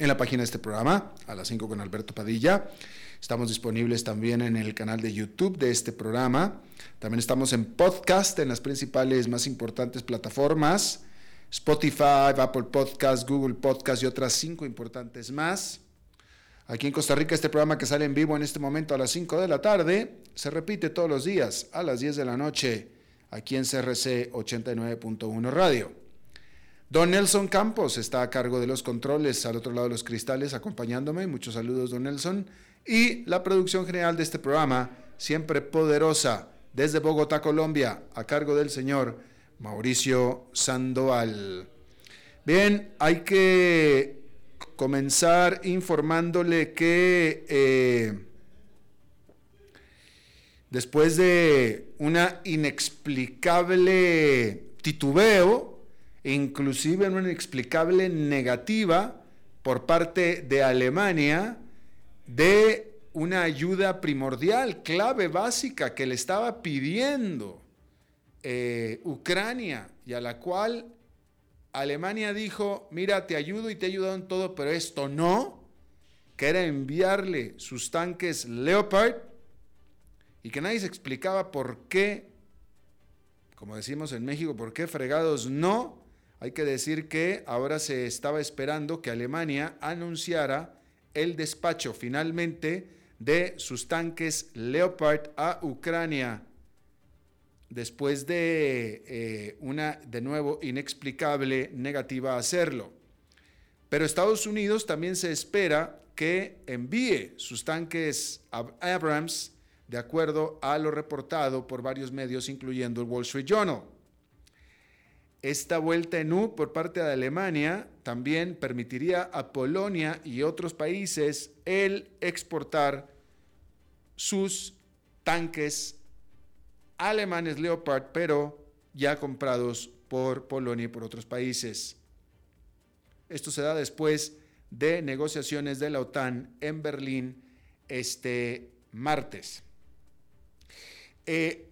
en la página de este programa, a las 5 con Alberto Padilla. Estamos disponibles también en el canal de YouTube de este programa. También estamos en podcast en las principales más importantes plataformas. Spotify, Apple Podcast, Google Podcast y otras cinco importantes más. Aquí en Costa Rica este programa que sale en vivo en este momento a las 5 de la tarde se repite todos los días a las 10 de la noche aquí en CRC 89.1 Radio. Don Nelson Campos está a cargo de los controles al otro lado de los cristales acompañándome. Muchos saludos, don Nelson y la producción general de este programa, siempre poderosa, desde Bogotá, Colombia, a cargo del señor Mauricio Sandoval. Bien, hay que comenzar informándole que eh, después de una inexplicable titubeo, inclusive una inexplicable negativa por parte de Alemania, de una ayuda primordial, clave, básica que le estaba pidiendo eh, Ucrania y a la cual Alemania dijo, mira, te ayudo y te he ayudado en todo, pero esto no, que era enviarle sus tanques Leopard y que nadie se explicaba por qué, como decimos en México, por qué fregados no. Hay que decir que ahora se estaba esperando que Alemania anunciara el despacho finalmente de sus tanques Leopard a Ucrania después de eh, una, de nuevo, inexplicable negativa a hacerlo. Pero Estados Unidos también se espera que envíe sus tanques Abrams de acuerdo a lo reportado por varios medios, incluyendo el Wall Street Journal. Esta vuelta en U por parte de Alemania también permitiría a Polonia y otros países el exportar sus tanques alemanes Leopard, pero ya comprados por Polonia y por otros países. Esto se da después de negociaciones de la OTAN en Berlín este martes. Eh,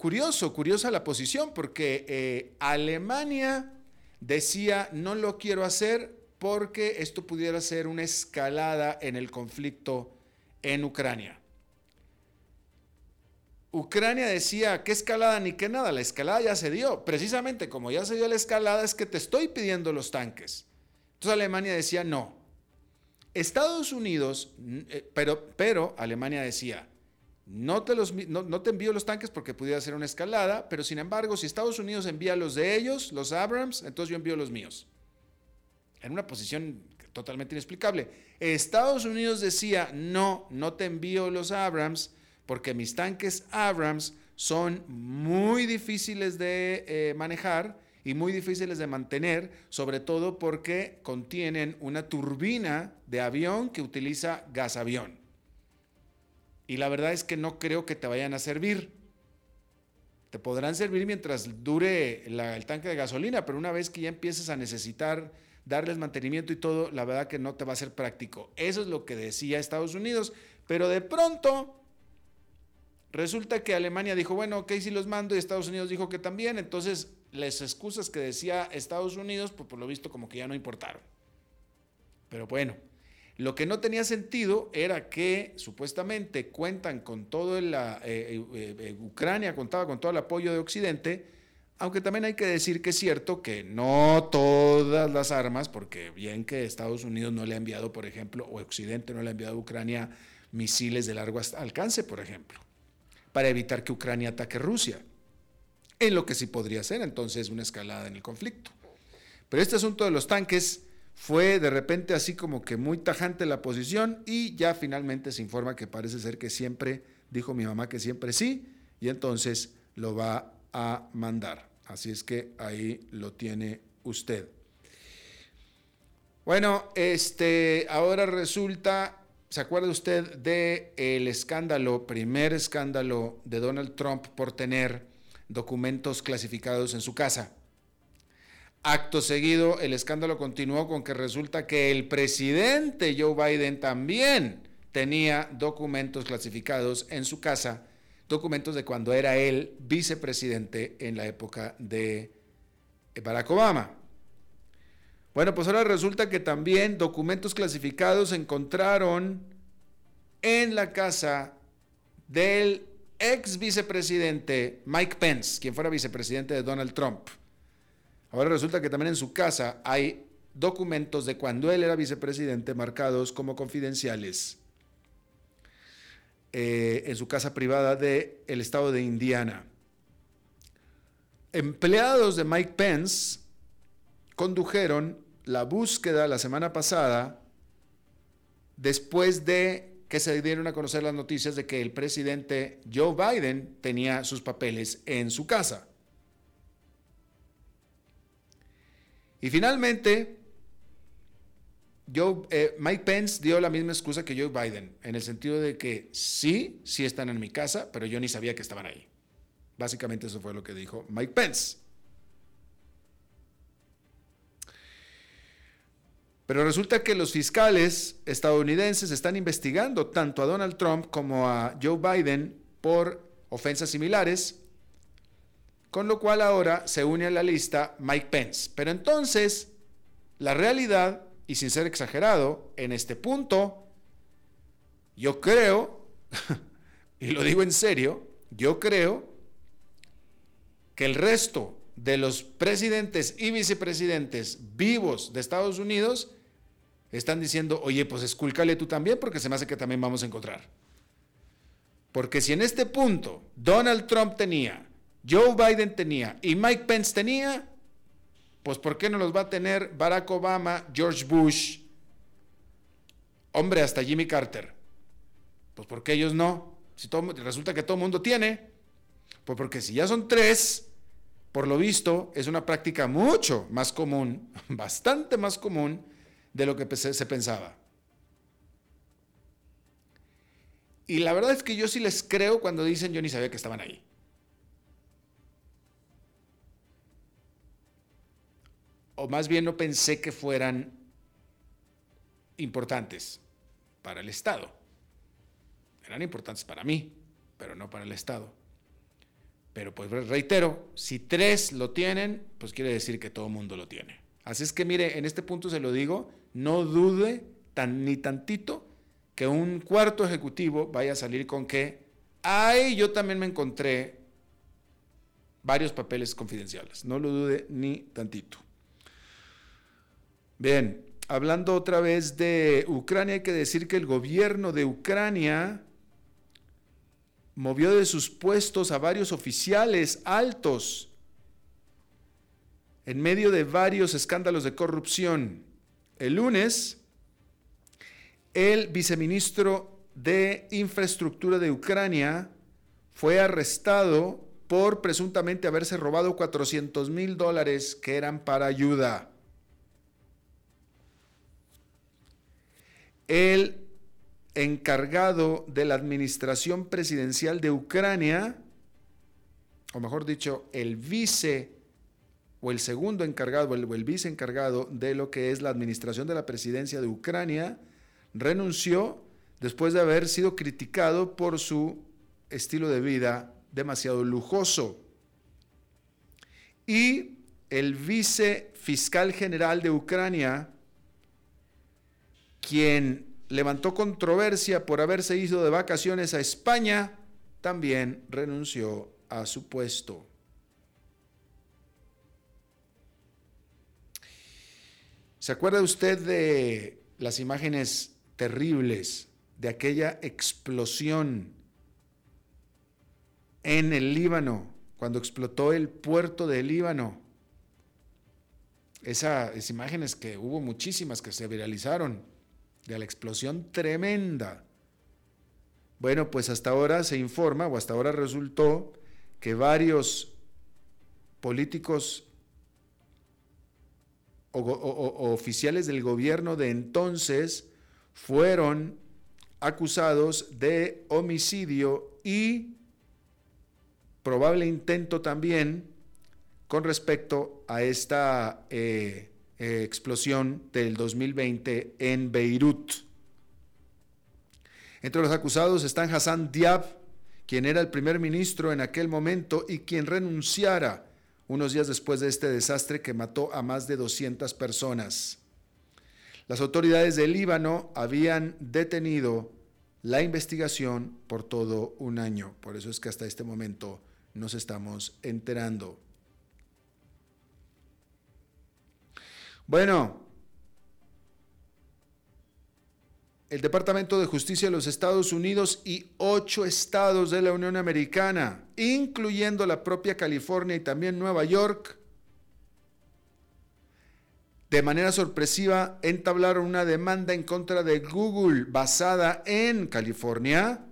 curioso, curiosa la posición, porque eh, Alemania decía, no lo quiero hacer porque esto pudiera ser una escalada en el conflicto en Ucrania. Ucrania decía, ¿qué escalada ni qué nada? La escalada ya se dio. Precisamente como ya se dio la escalada es que te estoy pidiendo los tanques. Entonces Alemania decía, no. Estados Unidos, eh, pero, pero Alemania decía, no te, los, no, te envío los tanques porque pudiera ser una escalada, pero sin embargo, si Estados Unidos envía los de ellos, los Abrams, entonces yo envío los míos. En una posición totalmente inexplicable. Estados Unidos decía, no, no te envío los Abrams porque mis tanques Abrams son muy difíciles de eh, manejar y muy difíciles de mantener, sobre todo porque contienen una turbina de avión que utiliza gas avión y la verdad es que no creo que te vayan a servir. Te podrán servir mientras dure el tanque de gasolina, pero una vez que ya empieces a necesitar darles mantenimiento y todo, la verdad que no te va a ser práctico. Eso es lo que decía Estados Unidos, pero de pronto resulta que Alemania dijo, bueno, ok, si los mando y Estados Unidos dijo que también, entonces las excusas que decía Estados Unidos, pues por lo visto como que ya no importaron. Pero bueno, lo que no tenía sentido era que supuestamente cuentan con todo la eh, eh, eh, Ucrania contaba con todo el apoyo de Occidente, aunque también hay que decir que es cierto que no todas las armas, porque bien que Estados Unidos no le ha enviado, por ejemplo, o Occidente no le ha enviado a Ucrania misiles de largo alcance, por ejemplo, para evitar que Ucrania ataque Rusia, en lo que sí podría ser entonces una escalada en el conflicto. Pero este asunto de los tanques fue de repente así como que muy tajante la posición y ya finalmente se informa que parece ser que siempre, dijo mi mamá que siempre sí, y entonces lo va a mandar. Así es que ahí lo tiene usted. Bueno, este, ahora resulta, ¿se acuerda usted de el escándalo, primer escándalo de Donald Trump por tener documentos clasificados en su casa? Acto seguido, el escándalo continuó con que resulta que el presidente Joe Biden también tenía documentos clasificados en su casa documentos de cuando era él vicepresidente en la época de Barack Obama. Bueno, pues ahora resulta que también documentos clasificados se encontraron en la casa del ex vicepresidente Mike Pence, quien fuera vicepresidente de Donald Trump. Ahora resulta que también en su casa hay documentos de cuando él era vicepresidente marcados como confidenciales. Eh, en su casa privada del el estado de Indiana. Empleados de Mike Pence condujeron la búsqueda la semana pasada después de que se dieron a conocer las noticias de que el presidente Joe Biden tenía sus papeles en su casa. Y finalmente, eh, Mike Pence dio la misma excusa que Joe Biden, en el sentido de que sí, sí están en mi casa, pero yo ni sabía que estaban ahí. Básicamente eso fue lo que dijo Mike Pence. Pero resulta que los fiscales estadounidenses están investigando tanto a Donald Trump como a Joe Biden por ofensas similares, con lo cual ahora se une a la lista Mike Pence. Pero entonces, la realidad y sin ser exagerado, en este punto, yo creo, y lo digo en serio, yo creo que el resto de los presidentes y vicepresidentes vivos de Estados Unidos están diciendo, oye, pues escúlcale tú también porque se me hace que también vamos a encontrar. Porque si en este punto Donald Trump tenía, Joe Biden tenía y Mike Pence tenía, pues ¿por qué no los va a tener Barack Obama, George Bush, hombre, hasta Jimmy Carter? Pues porque ellos no. Si todo, resulta que todo el mundo tiene. Pues porque si ya son tres, por lo visto, es una práctica mucho más común, bastante más común de lo que se pensaba. Y la verdad es que yo sí les creo cuando dicen yo ni sabía que estaban ahí. O más bien no pensé que fueran importantes para el Estado. Eran importantes para mí, pero no para el Estado. Pero pues reitero, si tres lo tienen, pues quiere decir que todo el mundo lo tiene. Así es que mire, en este punto se lo digo, no dude tan, ni tantito que un cuarto ejecutivo vaya a salir con que, ay, yo también me encontré varios papeles confidenciales. No lo dude ni tantito. Bien, hablando otra vez de Ucrania, hay que decir que el gobierno de Ucrania movió de sus puestos a varios oficiales altos en medio de varios escándalos de corrupción. El lunes, el viceministro de Infraestructura de Ucrania fue arrestado por presuntamente haberse robado 400 mil dólares que eran para ayuda. El encargado de la administración presidencial de Ucrania, o mejor dicho, el vice o el segundo encargado, o el, el vice encargado de lo que es la administración de la presidencia de Ucrania, renunció después de haber sido criticado por su estilo de vida demasiado lujoso. Y el vice fiscal general de Ucrania, quien levantó controversia por haberse ido de vacaciones a España, también renunció a su puesto. ¿Se acuerda usted de las imágenes terribles de aquella explosión en el Líbano, cuando explotó el puerto del Líbano? esas imágenes que hubo muchísimas que se viralizaron de la explosión tremenda. Bueno, pues hasta ahora se informa, o hasta ahora resultó, que varios políticos o, oficiales del gobierno de entonces fueron acusados de homicidio y probable intento también con respecto a esta eh, eh, explosión del 2020 en Beirut. Entre los acusados están Hassan Diab, quien era el primer ministro en aquel momento y quien renunciara unos días después de este desastre que mató a más de 200 personas. Las autoridades del Líbano habían detenido la investigación por todo un año. Por eso es que hasta este momento nos estamos enterando. Bueno, el Departamento de Justicia de los Estados Unidos y ocho estados de la Unión Americana, incluyendo la propia California y también Nueva York, de manera sorpresiva entablaron una demanda en contra de Google basada en California,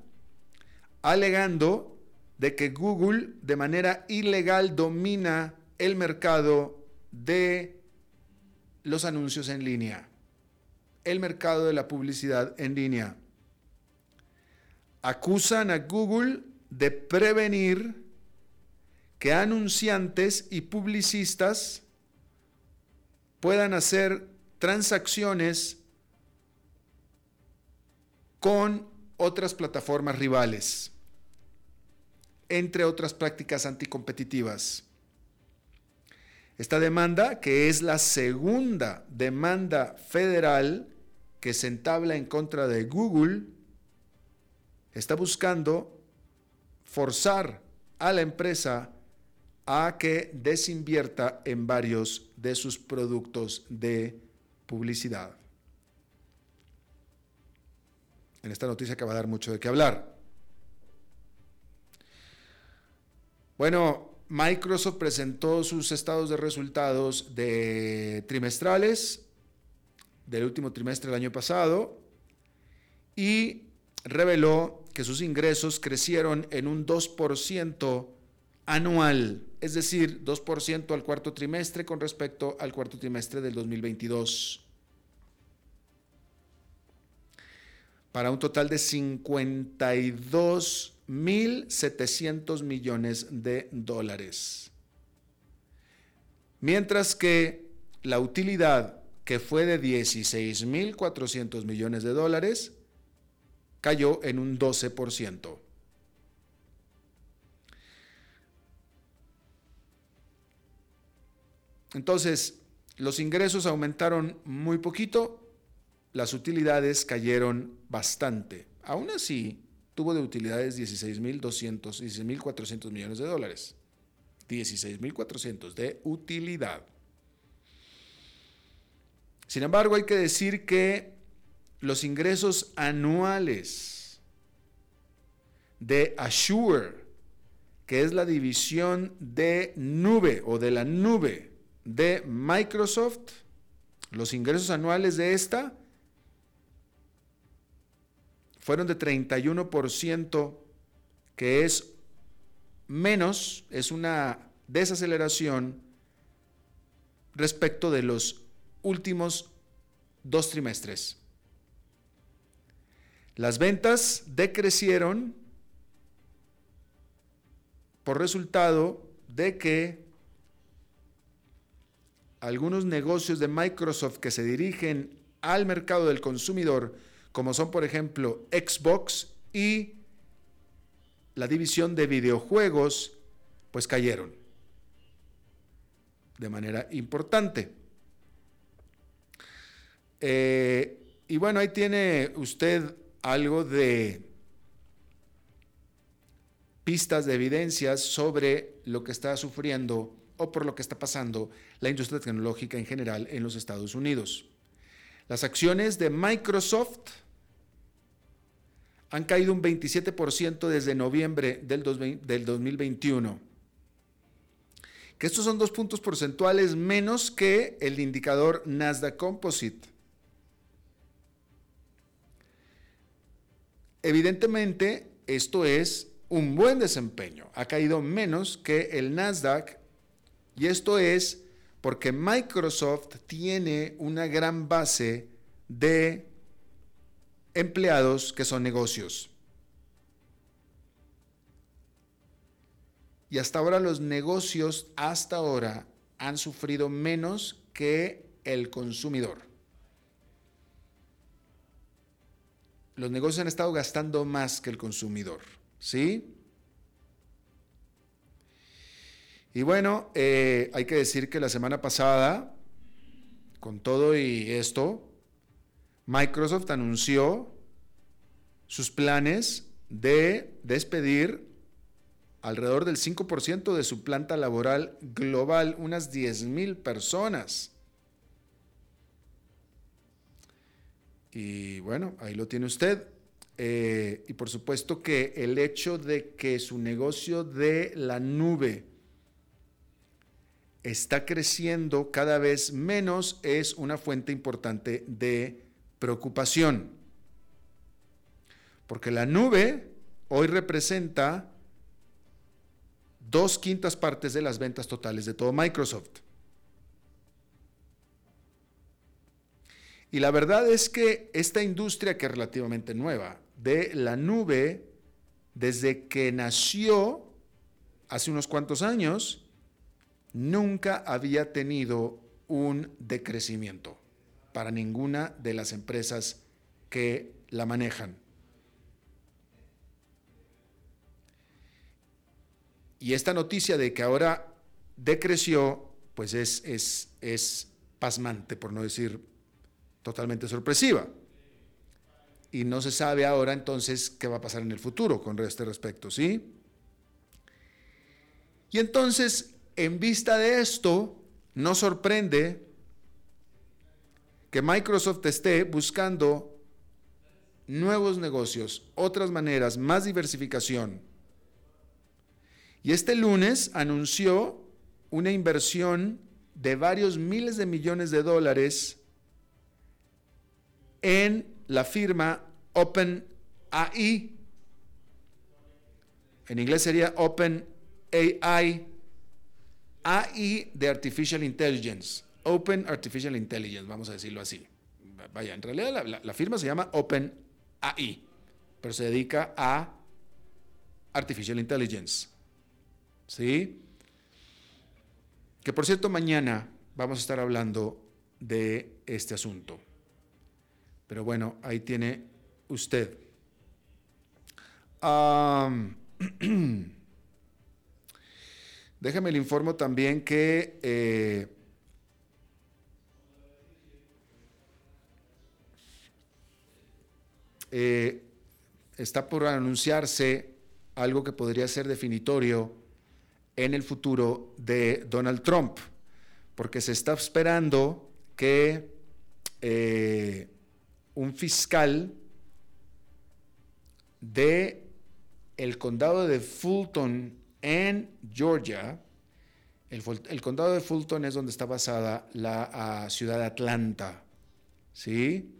alegando de que Google de manera ilegal domina el mercado de los anuncios en línea, el mercado de la publicidad en línea. Acusan a Google de prevenir que anunciantes y publicistas puedan hacer transacciones con otras plataformas rivales, entre otras prácticas anticompetitivas. Esta demanda, que es la segunda demanda federal que se entabla en contra de Google, está buscando forzar a la empresa a que desinvierta en varios de sus productos de publicidad. En esta noticia que va a dar mucho de qué hablar. Bueno, Microsoft presentó sus estados de resultados trimestrales del último trimestre del año pasado y reveló que sus ingresos crecieron en un 2% anual, es decir, 2% al cuarto trimestre con respecto al cuarto trimestre del 2022. Para un total de 52 1.700 millones de dólares. Mientras que la utilidad, que fue de 16.400 millones de dólares, cayó en un 12%. Entonces, los ingresos aumentaron muy poquito, las utilidades cayeron bastante. Aún así, tuvo de utilidades 16.200, 16.400 millones de dólares. 16.400 de utilidad. Sin embargo, hay que decir que los ingresos anuales de Azure, que es la división de nube o de la nube de Microsoft, los ingresos anuales de esta fueron de 31%, que es menos, es una desaceleración respecto de los últimos dos trimestres. Las ventas decrecieron por resultado de que algunos negocios de Microsoft que se dirigen al mercado del consumidor, como son por ejemplo Xbox y la división de videojuegos, pues cayeron de manera importante. Eh, y bueno, ahí tiene usted algo de pistas de evidencias sobre lo que está sufriendo o por lo que está pasando la industria tecnológica en general en los Estados Unidos. Las acciones de Microsoft han caído un 27% desde noviembre del, 2021. Que estos son dos puntos porcentuales menos que el indicador Nasdaq Composite. Evidentemente, esto es un buen desempeño. Ha caído menos que el Nasdaq y esto es porque Microsoft tiene una gran base de empleados que son negocios. Y hasta ahora los negocios, hasta ahora, han sufrido menos que el consumidor. Los negocios han estado gastando más que el consumidor, ¿sí? Y bueno, eh, hay que decir que la semana pasada, con todo y esto, Microsoft anunció sus planes de despedir alrededor del 5% de su planta laboral global, unas 10.000 personas. Y bueno, ahí lo tiene usted. Eh, y por supuesto que el hecho de que su negocio de la nube está creciendo cada vez menos es una fuente importante de preocupación. Porque la nube hoy representa dos quintas partes de las ventas totales de todo Microsoft. Y la verdad es que esta industria que es relativamente nueva de la nube, desde que nació hace unos cuantos años, nunca había tenido un decrecimiento para ninguna de las empresas que la manejan. Y esta noticia de que ahora decreció, pues es, es, es pasmante, por no decir totalmente sorpresiva. Y no se sabe ahora entonces qué va a pasar en el futuro con este respecto, ¿sí? Y entonces en vista de esto, no sorprende que Microsoft esté buscando nuevos negocios, otras maneras, más diversificación. Y este lunes anunció una inversión de varios miles de millones de dólares en la firma OpenAI. En inglés sería OpenAI AI de Artificial Intelligence, Open Artificial Intelligence, vamos a decirlo así. Vaya, en realidad la, firma se llama Open AI, pero se dedica a Artificial Intelligence. ¿Sí? Que por cierto, mañana vamos a estar hablando de este asunto. Pero bueno, ahí tiene usted. Déjeme le informo también que eh, eh, está por anunciarse algo que podría ser definitorio en el futuro de Donald Trump, porque se está esperando que eh, un fiscal de el condado de Fulton en Georgia, el, condado de Fulton es donde está basada la ciudad de Atlanta, ¿sí?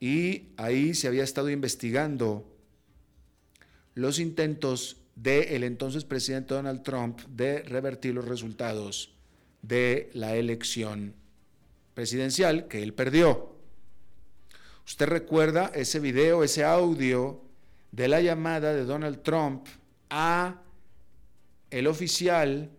Y ahí se había estado investigando los intentos del entonces presidente Donald Trump de revertir los resultados de la elección presidencial que él perdió. Usted recuerda ese video, ese audio de la llamada de Donald Trump a el oficial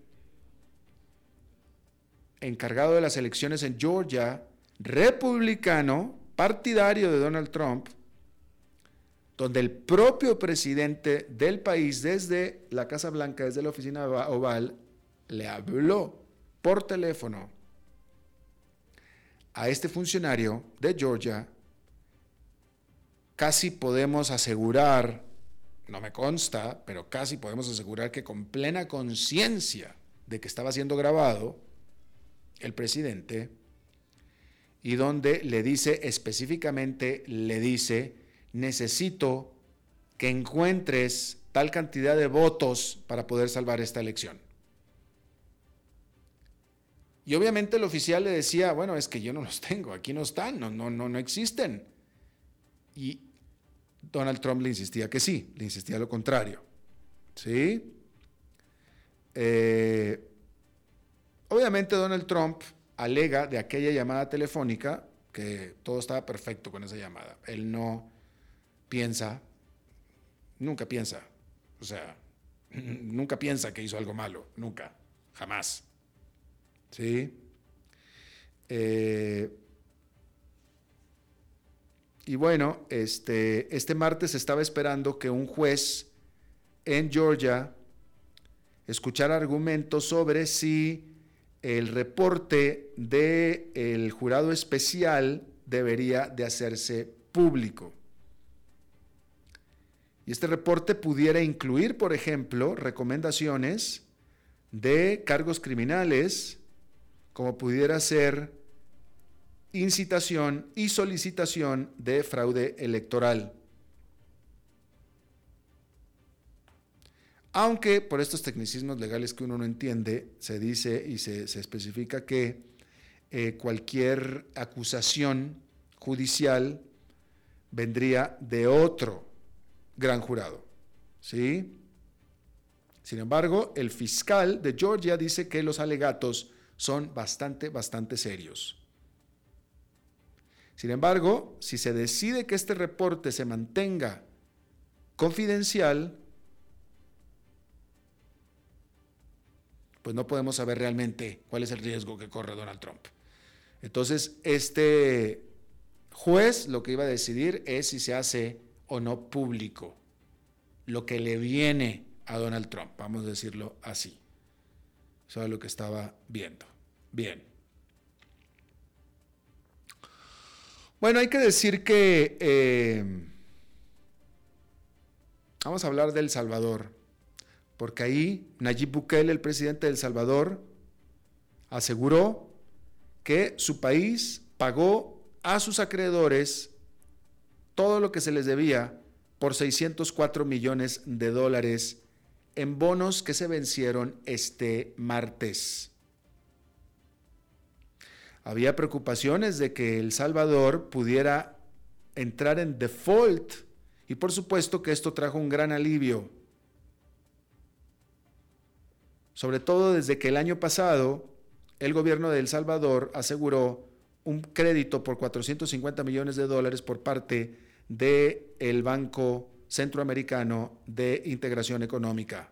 encargado de las elecciones en Georgia, republicano, partidario de Donald Trump, donde el propio presidente del país desde la Casa Blanca, desde la oficina oval, le habló por teléfono a este funcionario de Georgia, casi podemos asegurar, no me consta, pero casi podemos asegurar que con plena conciencia de que estaba siendo grabado, el presidente, y donde le dice específicamente, le dice, necesito que encuentres tal cantidad de votos para poder salvar esta elección. Y obviamente el oficial le decía, bueno, es que yo no los tengo, aquí no están, no, no, no, no existen. Y Donald Trump le insistía que sí, le insistía lo contrario. ¿Sí? Eh, obviamente Donald Trump alega de aquella llamada telefónica que todo estaba perfecto con esa llamada. Él no piensa, nunca piensa, o sea, nunca piensa que hizo algo malo, nunca, jamás. ¿Sí? Eh, y bueno, este, este martes estaba esperando que un juez en Georgia escuchara argumentos sobre si el reporte del jurado especial debería de hacerse público. Y este reporte pudiera incluir, por ejemplo, recomendaciones de cargos criminales, como pudiera ser incitación y solicitación de fraude electoral. Aunque por estos tecnicismos legales que uno no entiende, se dice y se, especifica que eh, cualquier acusación judicial vendría de otro gran jurado. ¿Sí? Sin embargo, el fiscal de Georgia dice que los alegatos son bastante, bastante serios. Sin embargo, si se decide que este reporte se mantenga confidencial, pues no podemos saber realmente cuál es el riesgo que corre Donald Trump. Entonces, este juez lo que iba a decidir es si se hace o no público lo que le viene a Donald Trump, vamos a decirlo así. Eso es lo que estaba viendo. Bien. Bueno, hay que decir que eh, vamos a hablar del Salvador, porque ahí Nayib Bukele, el presidente del Salvador, aseguró que su país pagó a sus acreedores todo lo que se les debía por 604 millones de dólares en bonos que se vencieron este martes. Había preocupaciones de que El Salvador pudiera entrar en default y por supuesto que esto trajo un gran alivio. Sobre todo desde que el año pasado el gobierno de El Salvador aseguró un crédito por 450 millones de dólares por parte del el Banco Centroamericano de Integración Económica.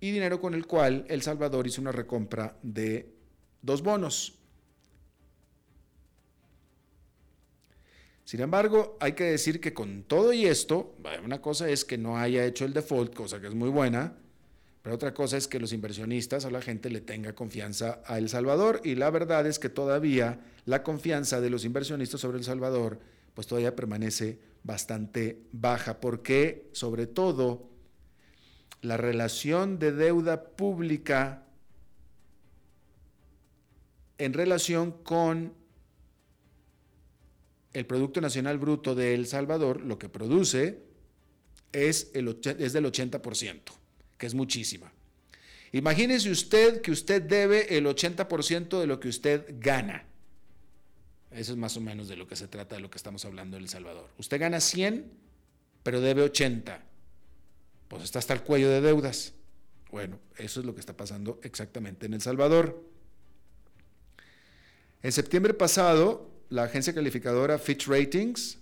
y dinero con el cual El Salvador hizo una recompra de dos bonos. Sin embargo, hay que decir que con todo y esto, una cosa es que no haya hecho el default, cosa que es muy buena, pero otra cosa es que los inversionistas o la gente le tenga confianza a El Salvador y la verdad es que todavía la confianza de los inversionistas sobre El Salvador pues todavía permanece bastante baja, porque sobre todo la relación de deuda pública en relación con el Producto Nacional Bruto de El Salvador, lo que produce es, el, es del 80%, que es muchísima. Imagínese usted que usted debe el 80% de lo que usted gana. Eso es más o menos de lo que se trata de lo que estamos hablando en El Salvador. Usted gana 100, pero debe 80 pues está hasta el cuello de deudas. Bueno, eso es lo que está pasando exactamente en El Salvador. En septiembre pasado, la agencia calificadora Fitch Ratings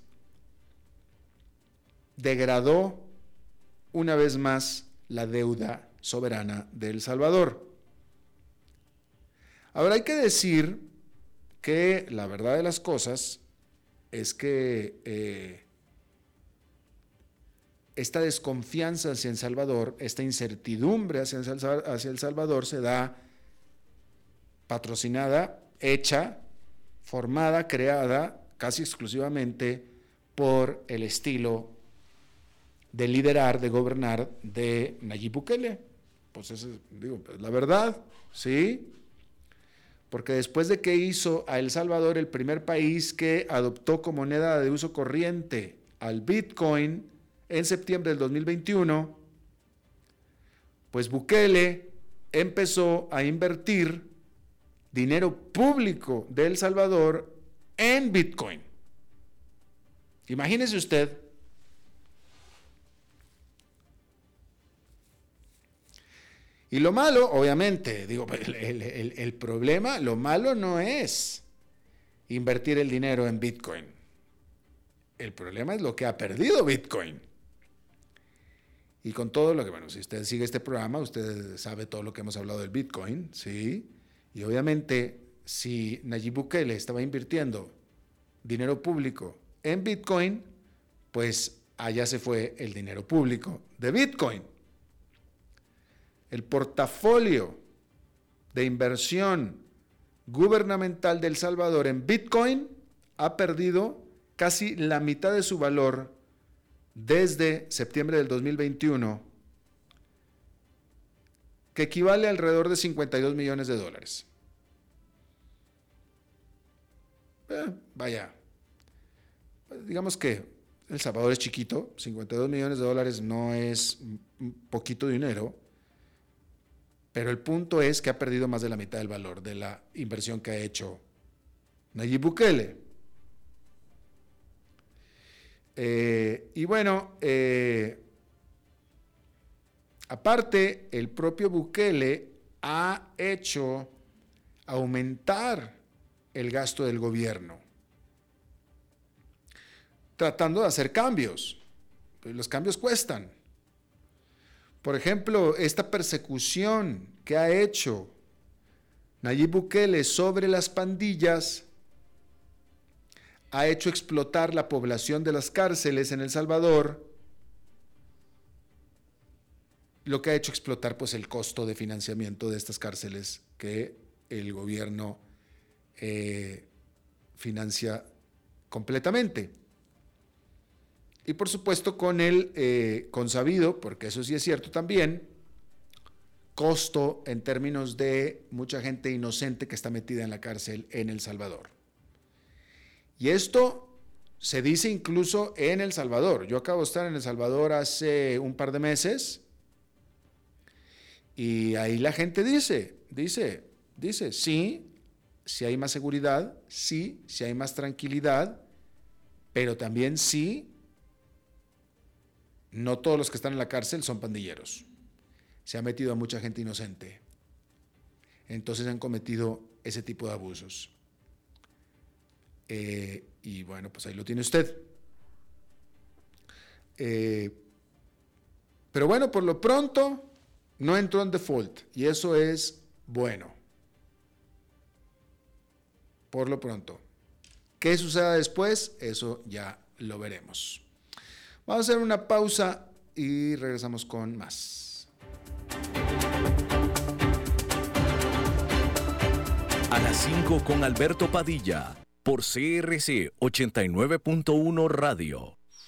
degradó una vez más la deuda soberana de El Salvador. Ahora hay que decir que la verdad de las cosas es que eh, esta desconfianza hacia El Salvador, esta incertidumbre hacia El Salvador se da patrocinada, hecha, formada, creada casi exclusivamente por el estilo de liderar, de gobernar de Nayib Bukele. Pues eso, digo, pues la verdad, ¿sí? Porque después de que hizo a El Salvador el primer país que adoptó como moneda de uso corriente al Bitcoin en septiembre del 2021, pues Bukele empezó a invertir dinero público de El Salvador en Bitcoin. Imagínese usted Y lo malo, obviamente, digo, el, problema, lo malo no es invertir el dinero en Bitcoin. El problema es lo que ha perdido Bitcoin. Y con todo lo que, bueno, si usted sigue este programa, usted sabe todo lo que hemos hablado del Bitcoin, ¿sí? Y obviamente, si Nayib Bukele estaba invirtiendo dinero público en Bitcoin, pues allá se fue el dinero público de Bitcoin. El portafolio de inversión gubernamental de El Salvador en Bitcoin ha perdido casi la mitad de su valor desde septiembre del 2021, que equivale a alrededor de 52 millones de dólares. Eh, vaya, digamos que El Salvador es chiquito, 52 millones de dólares no es poquito dinero, pero el punto es que ha perdido más de la mitad del valor de la inversión que ha hecho Nayib Bukele. Eh, y bueno, eh, aparte, el propio Bukele ha hecho aumentar el gasto del gobierno, tratando de hacer cambios. Los cambios cuestan. Por ejemplo, esta persecución que ha hecho Nayib Bukele sobre las pandillas ha hecho explotar la población de las cárceles en El Salvador, lo que ha hecho explotar pues el costo de financiamiento de estas cárceles que el gobierno eh, financia completamente. Y por supuesto con el eh, consabido, porque eso sí es cierto también, costo en términos de mucha gente inocente que está metida en la cárcel en El Salvador. Y esto se dice incluso en El Salvador. Yo acabo de estar en El Salvador hace un par de meses y ahí la gente dice, dice, dice, sí, si hay más seguridad, sí, si hay más tranquilidad, pero también sí no todos los que están en la cárcel son pandilleros. Se ha metido a mucha gente inocente. Entonces han cometido ese tipo de abusos. Eh, y bueno, pues ahí lo tiene usted. Eh, pero bueno, por lo pronto no entró en default y eso es bueno. Por lo pronto. ¿Qué suceda después? Eso ya lo veremos. Vamos a hacer una pausa y regresamos con más. A las 5 con Alberto Padilla, por CRC 89.1 Radio.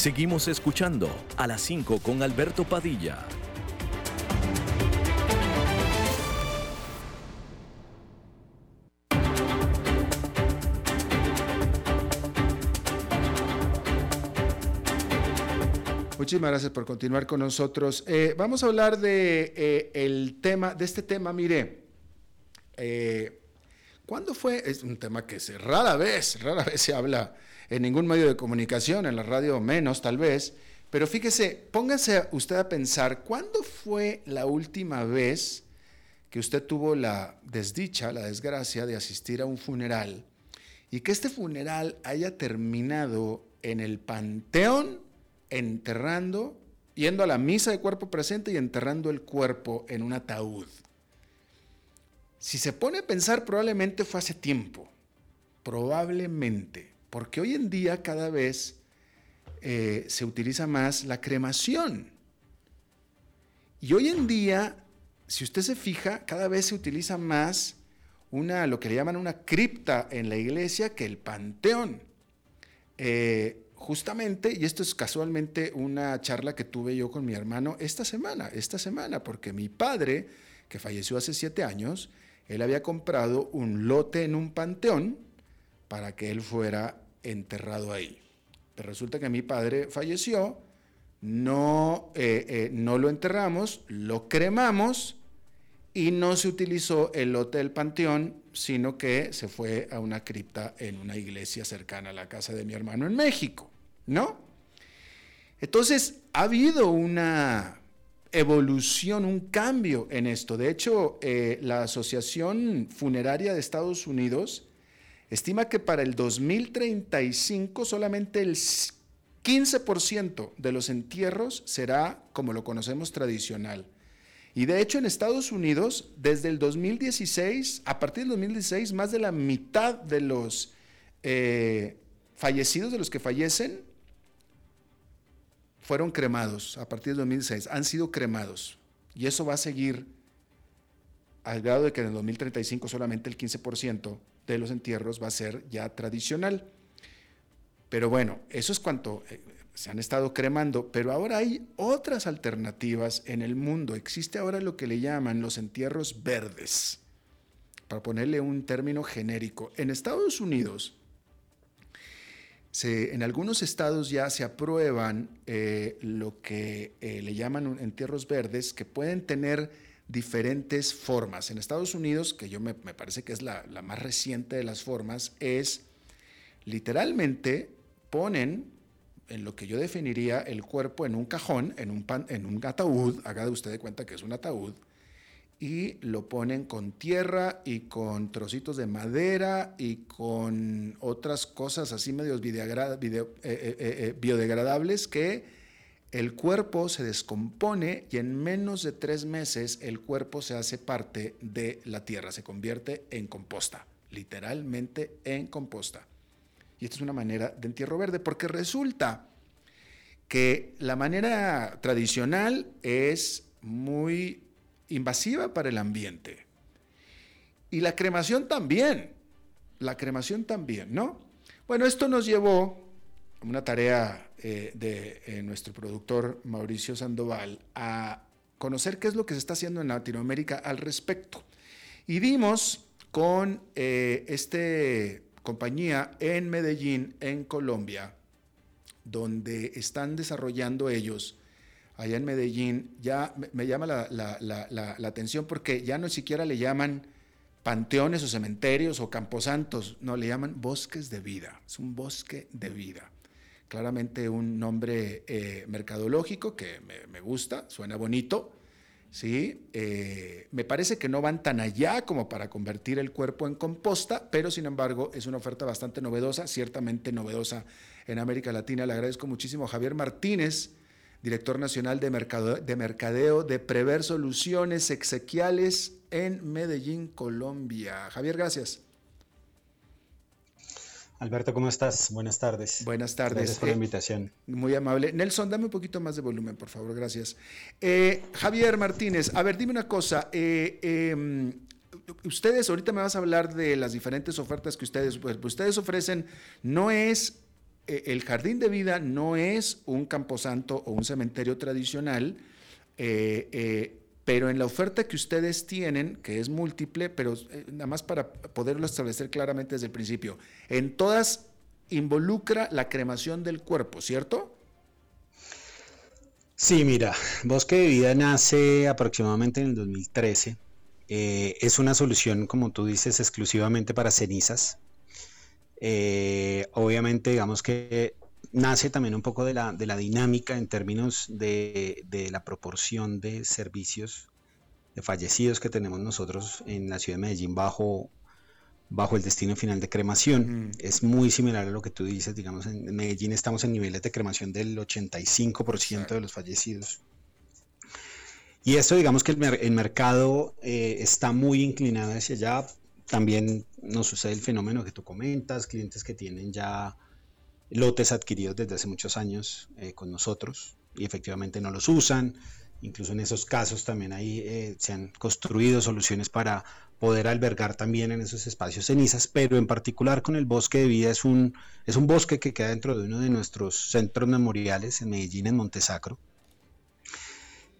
Seguimos escuchando a las 5 con Alberto Padilla. Muchísimas gracias por continuar con nosotros. Eh, vamos a hablar de eh, el tema, de este tema. Mire, eh, ¿cuándo fue? Es un tema que se rara vez, rara vez se habla en ningún medio de comunicación, en la radio menos tal vez, pero fíjese, póngase usted a pensar, ¿cuándo fue la última vez que usted tuvo la desdicha, la desgracia de asistir a un funeral y que este funeral haya terminado en el panteón enterrando, yendo a la misa de cuerpo presente y enterrando el cuerpo en un ataúd? Si se pone a pensar, probablemente fue hace tiempo, probablemente. Porque hoy en día cada vez eh, se utiliza más la cremación. Y hoy en día, si usted se fija, cada vez se utiliza más una, lo que le llaman una cripta en la iglesia que el panteón. Eh, justamente, y esto es casualmente una charla que tuve yo con mi hermano esta semana, esta semana, porque mi padre, que falleció hace siete años, él había comprado un lote en un panteón para que él fuera enterrado ahí. Pero resulta que mi padre falleció, no, eh, eh, no lo enterramos, lo cremamos y no se utilizó el lote del panteón, sino que se fue a una cripta en una iglesia cercana a la casa de mi hermano en México, ¿no? Entonces, ha habido una evolución, un cambio en esto. De hecho, eh, la Asociación Funeraria de Estados Unidos estima que para el 2035 solamente el 15% de los entierros será como lo conocemos tradicional. Y de hecho en Estados Unidos, desde el 2016, a partir del 2016, más de la mitad de los eh, fallecidos, de los que fallecen, fueron cremados a partir del 2016, han sido cremados. Y eso va a seguir al grado de que en el 2035 solamente el 15% de los entierros va a ser ya tradicional. Pero bueno, eso es cuanto eh, se han estado cremando, pero ahora hay otras alternativas en el mundo. Existe ahora lo que le llaman los entierros verdes, para ponerle un término genérico. En Estados Unidos, en algunos estados ya se aprueban eh, lo que eh, le llaman entierros verdes, que pueden tener diferentes formas. En Estados Unidos, que yo me, parece que es la, más reciente de las formas, es literalmente ponen en lo que yo definiría el cuerpo en un cajón, en un, en un ataúd, haga de usted de cuenta que es un ataúd, y lo ponen con tierra y con trocitos de madera y con otras cosas así medios eh, eh, eh, biodegradables que el cuerpo se descompone y en menos de tres meses el cuerpo se hace parte de la tierra, se convierte en composta, literalmente en composta. Y esta es una manera de entierro verde, porque resulta que la manera tradicional es muy invasiva para el ambiente. Y la cremación también, la cremación también, ¿no? Bueno, esto nos llevó a una tarea eh, de eh, nuestro productor Mauricio Sandoval a conocer qué es lo que se está haciendo en Latinoamérica al respecto. Y vimos con eh, esta compañía en Medellín, en Colombia, donde están desarrollando ellos, allá en Medellín, ya me, llama la, atención porque ya no siquiera le llaman panteones o cementerios o camposantos, no, le llaman bosques de vida, es un bosque de vida claramente un nombre eh, mercadológico que me, gusta, suena bonito. ¿sí? Eh, me parece que no van tan allá como para convertir el cuerpo en composta, pero sin embargo es una oferta bastante novedosa, ciertamente novedosa en América Latina. Le agradezco muchísimo a Javier Martínez, director nacional de, de mercadeo de Prever Soluciones Exequiales en Medellín, Colombia. Javier, gracias. Alberto, ¿cómo estás? Buenas tardes. Buenas tardes. Gracias por la eh, invitación. muy amable. Nelson, dame un poquito más de volumen, por favor, gracias. Eh, Javier Martínez, a ver, dime una cosa. Eh, em, ustedes, ahorita me vas a hablar de las diferentes ofertas que ustedes, pues, ustedes ofrecen, no es, el jardín de vida no es un camposanto o un cementerio tradicional, pero en la oferta que ustedes tienen, que es múltiple, pero eh, nada más para poderlo establecer claramente desde el principio, en todas involucra la cremación del cuerpo, ¿cierto? Sí, mira, Bosque de Vida nace aproximadamente en el 2013. Eh, es una solución, como tú dices, exclusivamente para cenizas. Eh, obviamente, digamos que nace también un poco de la, de la dinámica en términos de, de, la proporción de servicios de fallecidos que tenemos nosotros en la ciudad de Medellín bajo, bajo el destino final de cremación. Es muy similar a lo que tú dices, digamos, en Medellín estamos en niveles de cremación del 85% de los fallecidos. Y esto, digamos que el, mercado eh, está muy inclinado hacia allá. También nos sucede el fenómeno que tú comentas, clientes que tienen ya lotes adquiridos desde hace muchos años eh, con nosotros y efectivamente no los usan. Incluso en esos casos también ahí eh, se han construido soluciones para poder albergar también en esos espacios cenizas, pero en particular con el bosque de vida es un, es un bosque que queda dentro de uno de nuestros centros memoriales en Medellín, en Montesacro.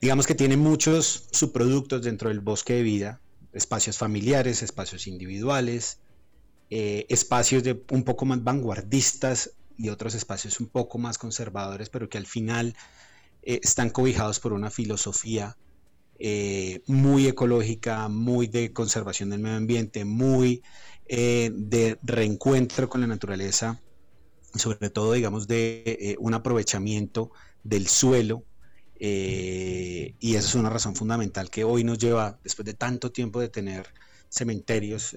Digamos que tiene muchos subproductos dentro del bosque de vida, espacios familiares, espacios individuales, eh, espacios de un poco más vanguardistas y otros espacios un poco más conservadores, pero que al final eh, están cobijados por una filosofía eh, muy ecológica, muy de conservación del medio ambiente, muy de reencuentro con la naturaleza, sobre todo, digamos, de un aprovechamiento del suelo. Y esa es una razón fundamental que hoy nos lleva, después de tanto tiempo de tener cementerios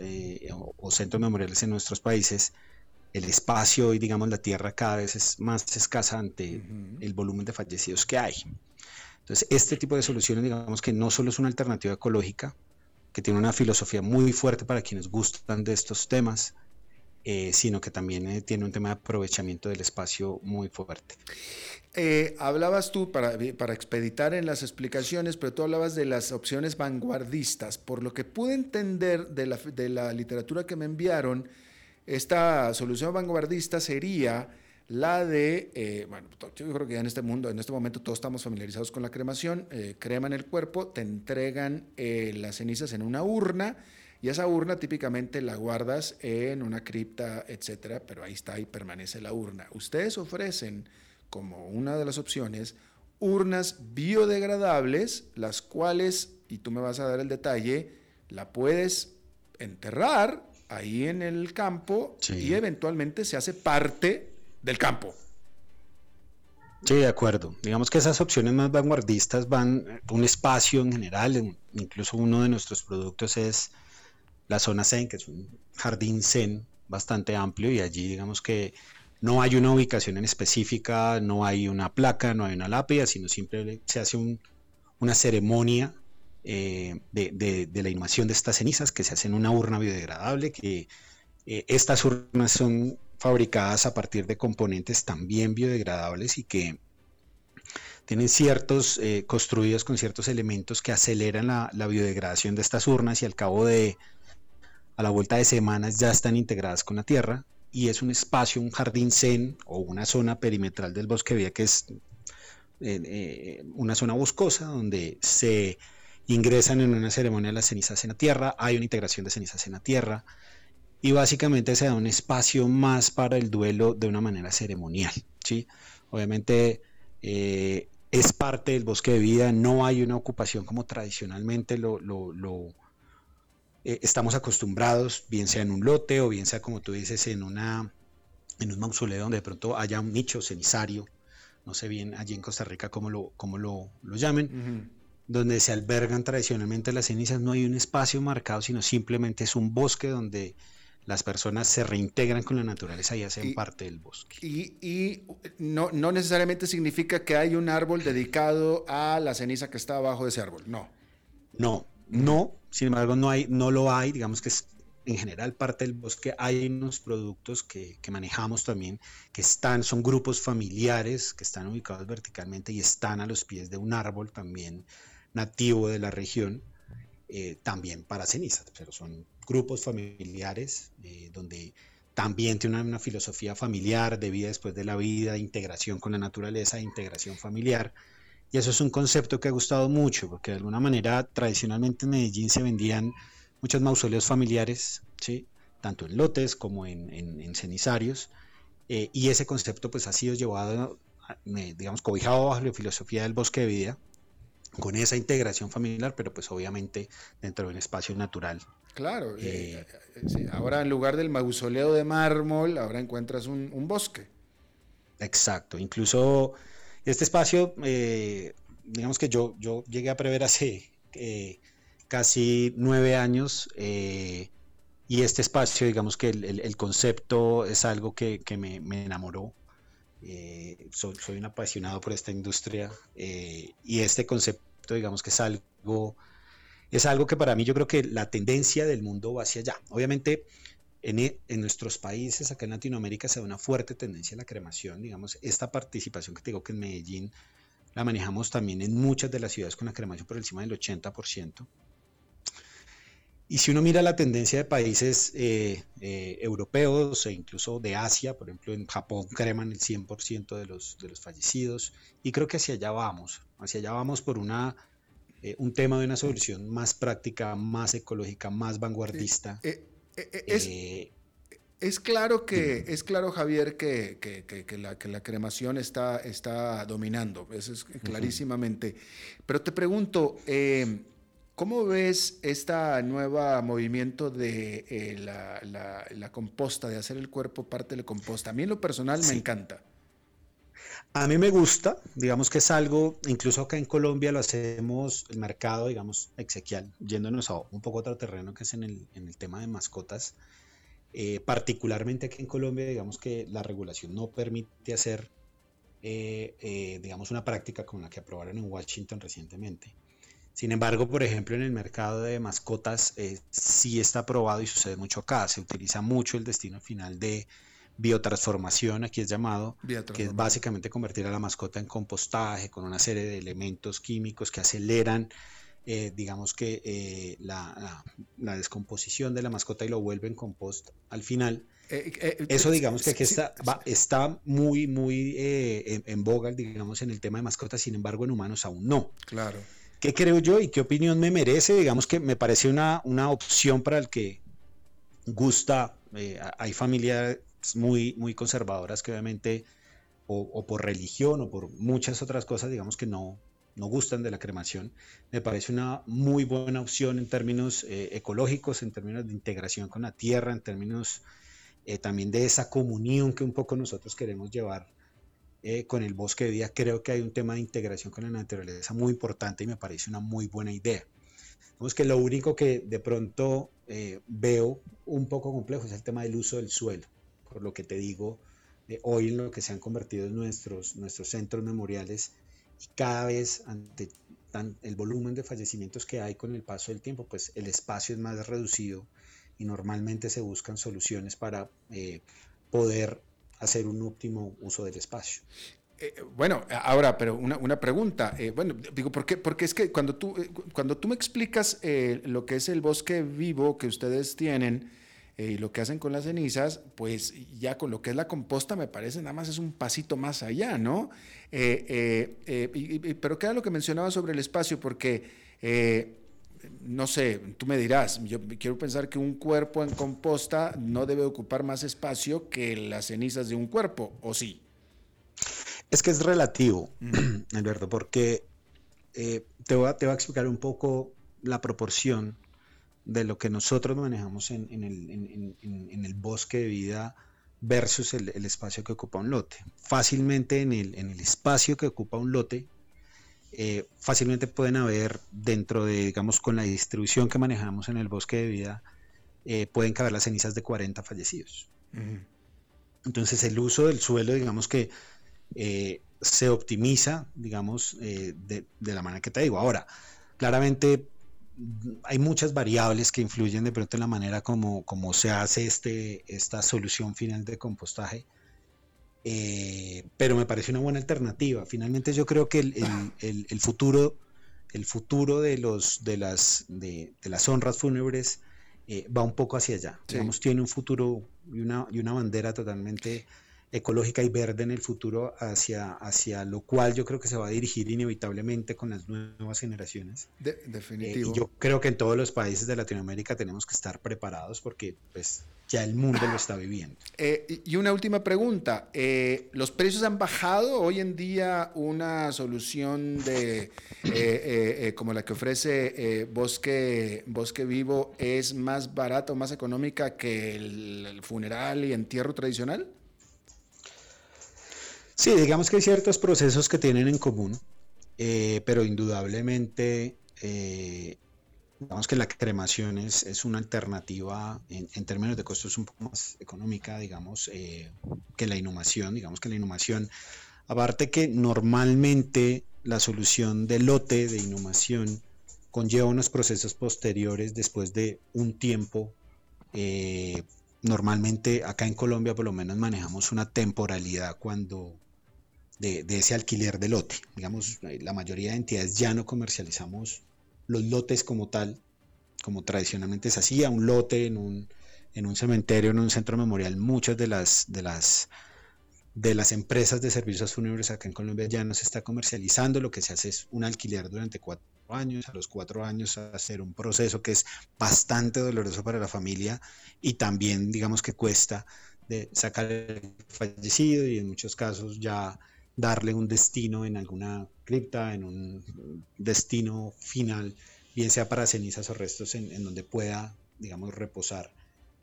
o, o centros memoriales en nuestros países, el espacio y digamos la tierra cada vez es más escasa ante el volumen de fallecidos que hay. Entonces, este tipo de soluciones, digamos que no solo es una alternativa ecológica, que tiene una filosofía muy fuerte para quienes gustan de estos temas, eh, sino que también eh, tiene un tema de aprovechamiento del espacio muy fuerte. Eh, hablabas tú, para, expeditar en las explicaciones, pero tú hablabas de las opciones vanguardistas. Por lo que pude entender de la, de la literatura que me enviaron, esta solución vanguardista sería la de, bueno, yo creo que ya en este mundo, en este momento todos estamos familiarizados con la cremación, creman el cuerpo, te entregan las cenizas en una urna y esa urna típicamente la guardas en una cripta, etcétera, pero ahí está y permanece la urna. Ustedes ofrecen como una de las opciones urnas biodegradables, las cuales, y tú me vas a dar el detalle, la puedes enterrar ahí en el campo y eventualmente se hace parte del campo. Sí, de acuerdo. Digamos que esas opciones más vanguardistas van a un espacio en general, incluso uno de nuestros productos es la zona Zen, que es un jardín Zen bastante amplio y allí digamos que no hay una ubicación en específica, no hay una placa, no hay una lápida, sino simplemente se hace una ceremonia eh, de, la inhumación de estas cenizas que se hace en una urna biodegradable, que eh, estas urnas son fabricadas a partir de componentes también biodegradables y que tienen ciertos, eh, construidos con ciertos elementos que aceleran la, biodegradación de estas urnas y al cabo de, a la vuelta de semanas ya están integradas con la tierra y es un espacio, un jardín zen o una zona perimetral del bosque vía que es una zona boscosa donde se ingresan en una ceremonia de las cenizas en la tierra, hay una integración de cenizas en la tierra y básicamente se da un espacio más para el duelo de una manera ceremonial. ¿sí? Obviamente eh, es parte del bosque de vida, no hay una ocupación como tradicionalmente lo, eh, estamos acostumbrados, bien sea en un lote o bien sea como tú dices en, una, en un mausoleo donde de pronto haya un nicho cenizario, no sé bien allí en Costa Rica cómo lo, cómo lo, llamen donde se albergan tradicionalmente las cenizas, no hay un espacio marcado, sino simplemente es un bosque donde las personas se reintegran con la naturaleza y hacen parte del bosque. Y, no, no, necesariamente significa que hay un árbol dedicado a la ceniza que está abajo de ese árbol, no. No, no, sin embargo no, hay, no lo hay, digamos que es en general parte del bosque hay unos productos que, que, manejamos también que están, son grupos familiares que están ubicados verticalmente y están a los pies de un árbol también nativo de la región, eh, también para cenizas, pero son grupos familiares eh, donde también tiene una, filosofía familiar de vida después de la vida, integración con la naturaleza, integración familiar. Y eso es un concepto que ha gustado mucho, porque de alguna manera tradicionalmente en Medellín se vendían muchos mausoleos familiares, ¿sí? tanto en lotes como en, en, cenizarios, eh, y ese concepto pues ha sido llevado, digamos, cobijado bajo la filosofía del bosque de vida, con esa integración familiar, pero pues obviamente dentro de un espacio natural. Claro, eh, eh, ahora en lugar del mausoleo de mármol, ahora encuentras un, bosque. Exacto, incluso este espacio, eh, digamos que yo, yo llegué a prever hace casi nueve años y este espacio, digamos que el, concepto es algo que, me, enamoró. soy, soy, un apasionado por esta industria y este concepto, digamos que es algo es algo que para mí yo creo que la tendencia del mundo va hacia allá. Obviamente, en, e, en, nuestros países, acá en Latinoamérica, se da una fuerte tendencia a la cremación. Digamos, esta participación que te digo que en Medellín la manejamos también en muchas de las ciudades con la cremación por encima del 80%. Y si uno mira la tendencia de países eh, eh, europeos e incluso de Asia, por ejemplo, en Japón creman el 100% de los, de los fallecidos, y creo que hacia allá vamos, hacia allá vamos por una eh, un tema de una solución más práctica, más ecológica, más vanguardista. Eh, eh, es, claro que, es claro, Javier, que, que, la, cremación está, está dominando, eso es clarísimamente. Pero te pregunto, ¿cómo ves este nuevo movimiento de la, composta, de hacer el cuerpo parte del composta? A mí en lo personal me encanta. A mí me gusta, digamos que es algo, incluso acá en Colombia lo hacemos, el mercado, digamos, exequial, yéndonos a un poco otro terreno que es en el, tema de mascotas. Eh, particularmente aquí en Colombia, digamos que la regulación no permite hacer, eh, eh, digamos, una práctica como la que aprobaron en Washington recientemente. Sin embargo, por ejemplo, en el mercado de mascotas sí está aprobado y sucede mucho acá. Se utiliza mucho el destino final de biotransformación, aquí es llamado, que es básicamente convertir a la mascota en compostaje con una serie de elementos químicos que aceleran, eh, digamos que eh, la, descomposición de la mascota y lo vuelven compost al final. Eh, Eso digamos que aquí está, está muy, muy en, en, boga, digamos, en el tema de mascotas, sin embargo en humanos aún no. Claro. ¿Qué creo yo y qué opinión me merece? Digamos que me parece una, una opción para el que gusta, hay familia muy, muy conservadoras que obviamente, o, por religión o por muchas otras cosas, digamos que no, no gustan de la cremación, me parece una muy buena opción en términos eh, ecológicos, en términos de integración con la tierra, en términos eh, también de esa comunión que un poco nosotros queremos llevar eh, con el bosque de vida. Creo que hay un tema de integración con la naturaleza muy importante y me parece una muy buena idea. Vamos que lo único que de pronto veo un poco complejo es el tema del uso del suelo por lo que te digo, hoy en lo que se han convertido en nuestros, nuestros centros memoriales y cada vez ante el volumen de fallecimientos que hay con el paso del tiempo, pues el espacio es más reducido y normalmente se buscan soluciones para eh, poder hacer un óptimo uso del espacio. Eh, bueno, ahora, pero una, pregunta. Eh, bueno, digo, ¿por qué? Porque es que cuando tú, cuando tú me explicas lo que es el bosque vivo que ustedes tienen, eh, y lo que hacen con las cenizas, pues ya con lo que es la composta me parece nada más es un pasito más allá, ¿no? Eh, eh, pero ¿qué era lo que mencionaba sobre el espacio? Porque, no sé, tú me dirás, yo quiero pensar que un cuerpo en composta no debe ocupar más espacio que las cenizas de un cuerpo, ¿o sí? Es que es relativo, Alberto, porque te, voy a, te voy a explicar un poco la proporción de lo que nosotros manejamos en, el, bosque de vida versus el, espacio que ocupa un lote. Fácilmente en el, espacio que ocupa un lote, eh, fácilmente pueden haber dentro de, digamos, con la distribución que manejamos en el bosque de vida, eh, pueden caber las cenizas de 40 fallecidos. Entonces el uso del suelo, digamos que eh, se optimiza, digamos, de, de, la manera que te digo. Ahora, claramente hay muchas variables que influyen de pronto en la manera como, como se hace este, esta solución final de compostaje. Eh, pero me parece una buena alternativa. Finalmente yo creo que el, futuro, el futuro de, los, de, las, de, las honras fúnebres eh, va un poco hacia allá. Digamos, tiene un futuro y una, y una bandera totalmente ecológica y verde en el futuro hacia, hacia lo cual yo creo que se va a dirigir inevitablemente con las nuevas generaciones. De, definitivo. Eh, y yo creo que en todos los países de Latinoamérica tenemos que estar preparados porque pues ya el mundo lo está viviendo. Eh, y una última pregunta. Eh, ¿Los precios han bajado? Hoy en día una solución de como la que ofrece Bosque, Bosque Vivo es más barata o más económica que el funeral y entierro tradicional? Sí, digamos que hay ciertos procesos que tienen en común, eh, pero indudablemente, eh, digamos que la cremación es, una alternativa en, términos de costos un poco más económica, digamos, eh, que la inhumación. Digamos que la inhumación, aparte que normalmente la solución de lote de inhumación conlleva unos procesos posteriores después de un tiempo. normalmente acá en Colombia por lo menos manejamos una temporalidad cuando de, ese alquiler de lote. Digamos, la mayoría de entidades ya no comercializamos los lotes como tal, como tradicionalmente se hacía, un lote en un, en un cementerio, en un centro memorial. Muchas de las, de las de las empresas de servicios fúnebres acá en Colombia ya no se está comercializando, lo que se hace es un alquiler durante cuatro años, a los cuatro años hacer un proceso que es bastante doloroso para la familia y también digamos que cuesta sacar el fallecido y en muchos casos ya darle un destino en alguna cripta, en un destino final, bien sea para cenizas o restos en, donde pueda, digamos, reposar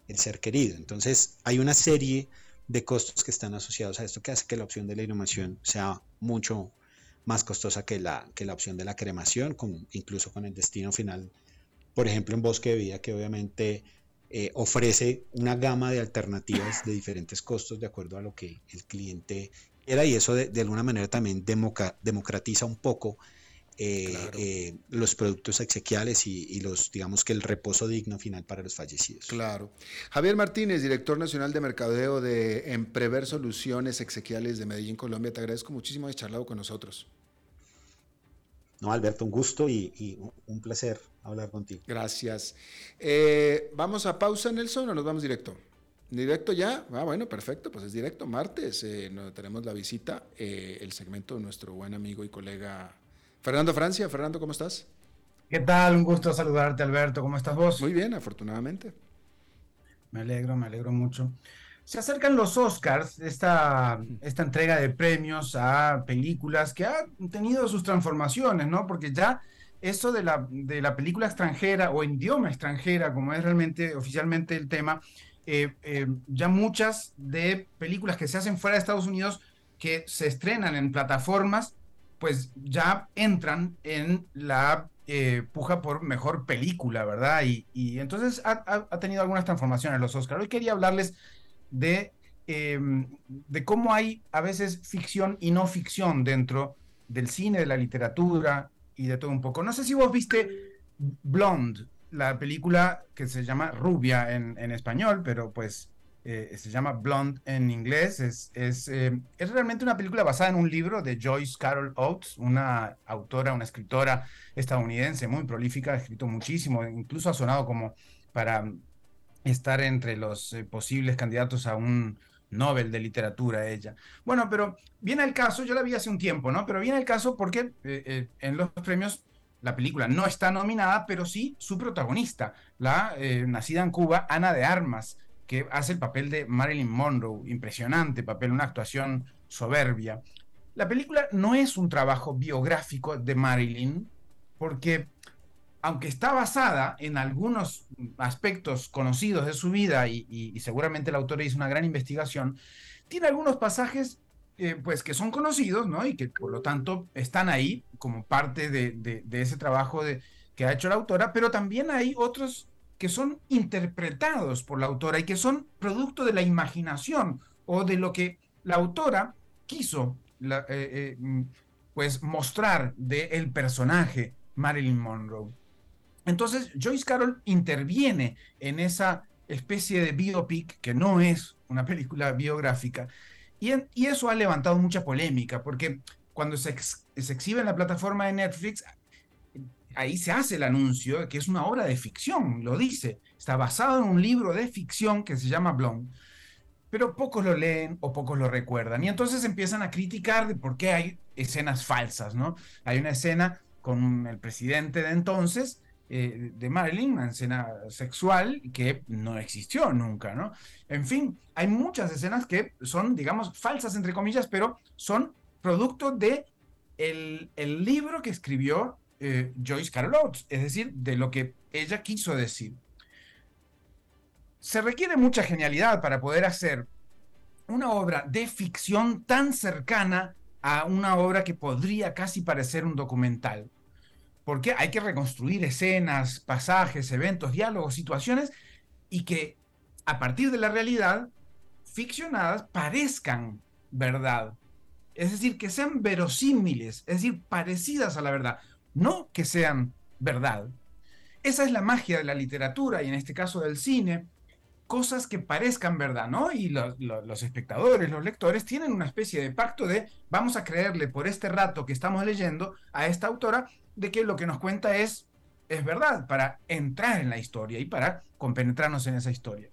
el ser querido. Entonces, hay una serie de costos que están asociados a esto que hace que la opción de la inhumación sea mucho más costosa que la, que la opción de la cremación, incluso con el destino final, por ejemplo, en Bosque de Vida, que obviamente eh, ofrece una gama de alternativas de diferentes costos de acuerdo a lo que el cliente y eso de, alguna manera también democratiza un poco eh, eh, los productos exequiales y, los, digamos que el reposo digno final para los fallecidos. Claro. Javier Martínez, director nacional de mercadeo de Emprever Soluciones Exequiales de Medellín, Colombia, te agradezco muchísimo de charlado con nosotros. No, Alberto, un gusto y, un placer hablar contigo. Gracias. Eh, ¿Vamos a pausa, Nelson, o nos vamos directo? Directo ya, ah, bueno, perfecto, pues es directo. Martes eh, tenemos la visita, eh, el segmento de nuestro buen amigo y colega Fernando Francia. Fernando, ¿cómo estás? ¿Qué tal? Un gusto saludarte, Alberto. ¿Cómo estás vos? Muy bien, afortunadamente. Me alegro, me alegro mucho. Se acercan los Oscars, esta, esta entrega de premios a películas que han tenido sus transformaciones, ¿no? Porque ya eso de la, de la película extranjera o idioma extranjera, como es realmente oficialmente el tema, eh, eh, ya muchas de películas que se hacen fuera de Estados Unidos que se estrenan en plataformas, pues ya entran en la eh, puja por mejor película, ¿verdad? Y, entonces ha, tenido algunas transformaciones los Oscars. Hoy quería hablarles de, em, de cómo hay a veces ficción y no ficción dentro del cine, de la literatura y de todo un poco. No sé si vos viste Blonde, la película que se llama Rubia en, español, pero pues eh, se llama Blonde en inglés. Es, eh, es, realmente una película basada en un libro de Joyce Carol Oates, una autora, una escritora estadounidense muy prolífica, ha escrito muchísimo, incluso ha sonado como para estar entre los eh, posibles candidatos a un Nobel de literatura ella. Bueno, pero viene el caso, yo la vi hace un tiempo, ¿no? Pero viene el caso porque en los premios la película no está nominada, pero sí su protagonista, la eh, nacida en Cuba, Ana de Armas, que hace el papel de Marilyn Monroe, impresionante papel, una actuación soberbia. La película no es un trabajo biográfico de Marilyn, porque aunque está basada en algunos aspectos conocidos de su vida y, y seguramente el autor hizo una gran investigación, tiene algunos pasajes eh, pues que son conocidos, ¿no? Y que por lo tanto están ahí como parte de, de, ese trabajo de, que ha hecho la autora, pero también hay otros que son interpretados por la autora y que son producto de la imaginación o de lo que la autora quiso eh, eh, pues mostrar del personaje Marilyn Monroe. Entonces Joyce Carol interviene en esa especie de biopic que no es una película biográfica y, eso ha levantado mucha polémica porque cuando se, se exhibe en la plataforma de Netflix ahí se hace el anuncio de que es una obra de ficción, lo dice, está basado en un libro de ficción que se llama Blonde pero pocos lo leen o pocos lo recuerdan. Y entonces empiezan a criticar de por qué hay escenas falsas, ¿no? Hay una escena con el presidente de entonces, eh, de Marilyn, una escena sexual que no existió nunca, ¿no? En fin, hay muchas escenas que son, digamos, falsas entre comillas, pero son producto de el, libro que escribió eh, Joyce Carol Oates, es decir, de lo que ella quiso decir se requiere mucha genialidad para poder hacer una obra de ficción tan cercana a una obra que podría casi parecer un documental. Porque hay que reconstruir escenas, pasajes, eventos, diálogos, situaciones y que a partir de la realidad ficcionadas parezcan verdad. Es decir, que sean verosímiles, es decir, parecidas a la verdad, no que sean verdad. Esa es la magia de la literatura y en este caso del cine, cosas que parezcan verdad, ¿no? Y los espectadores, los lectores, tienen una especie de pacto de vamos a creerle por este rato que estamos leyendo a esta autora de que lo que nos cuenta es, es verdad, para entrar en la historia y para compenetrarnos en esa historia.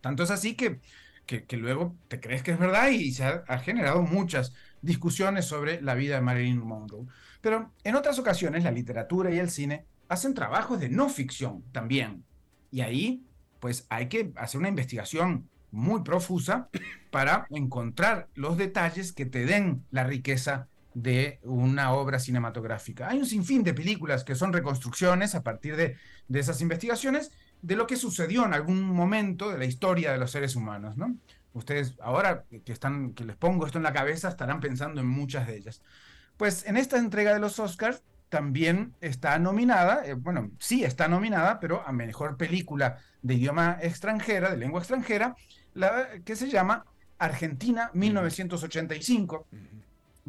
Tanto es así que, que, luego te crees que es verdad y se ha, ha generado muchas discusiones sobre la vida de Marilyn Monroe. Pero en otras ocasiones la literatura y el cine hacen trabajos de no ficción también. Y ahí pues hay que hacer una investigación muy profusa para encontrar los detalles que te den la riqueza de una obra cinematográfica. Hay un sinfín de películas que son reconstrucciones a partir de, esas investigaciones de lo que sucedió en algún momento de la historia de los seres humanos, ¿no? Ustedes ahora que, están, que les pongo esto en la cabeza estarán pensando en muchas de ellas. Pues en esta entrega de los Oscars también está nominada, eh, bueno, sí está nominada, pero a mejor película de idioma extranjera, de lengua extranjera, la que se llama Argentina 1985,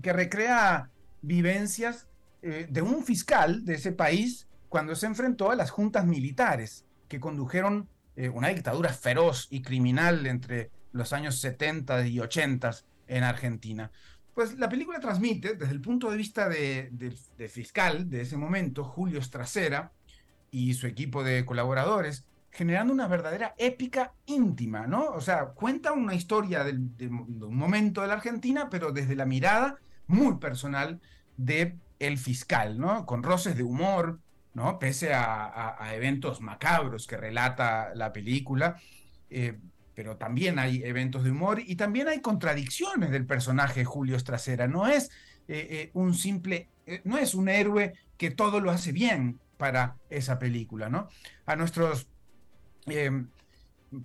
que recrea vivencias eh, de un fiscal de ese país cuando se enfrentó a las juntas militares que condujeron eh, una dictadura feroz y criminal entre los años 70 y 80 en Argentina. Pues la película transmite, desde el punto de vista de, fiscal de ese momento, Julio Stracera y su equipo de colaboradores, generando una verdadera épica íntima, ¿no? O sea, cuenta una historia de, un momento de la Argentina, pero desde la mirada muy personal de el fiscal, ¿no? Con roces de humor, ¿no? Pese a, eventos macabros que relata la película. Eh, pero también hay eventos de humor y también hay contradicciones del personaje Julio Estracera. No es eh, eh, un simple, eh, no es un héroe que todo lo hace bien para esa película, ¿no? A nuestros, em,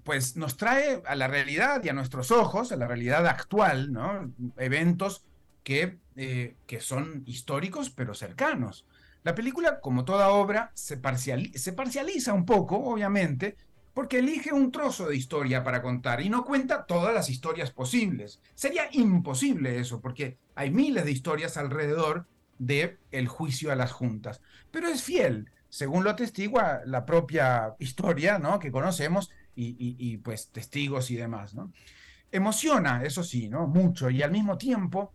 pues nos trae a la realidad y a nuestros ojos, a la realidad actual, ¿no? Eventos que, que son históricos pero cercanos. La película, como toda obra, se, se parcializa un poco, obviamente, porque elige un trozo de historia para contar y no cuenta todas las historias posibles. Sería imposible eso, porque hay miles de historias alrededor de el juicio a las juntas. Pero es fiel, según lo atestigua la propia historia, ¿no? Que conocemos y, pues testigos y demás, ¿no? Emociona, eso sí, ¿no? Mucho y al mismo tiempo,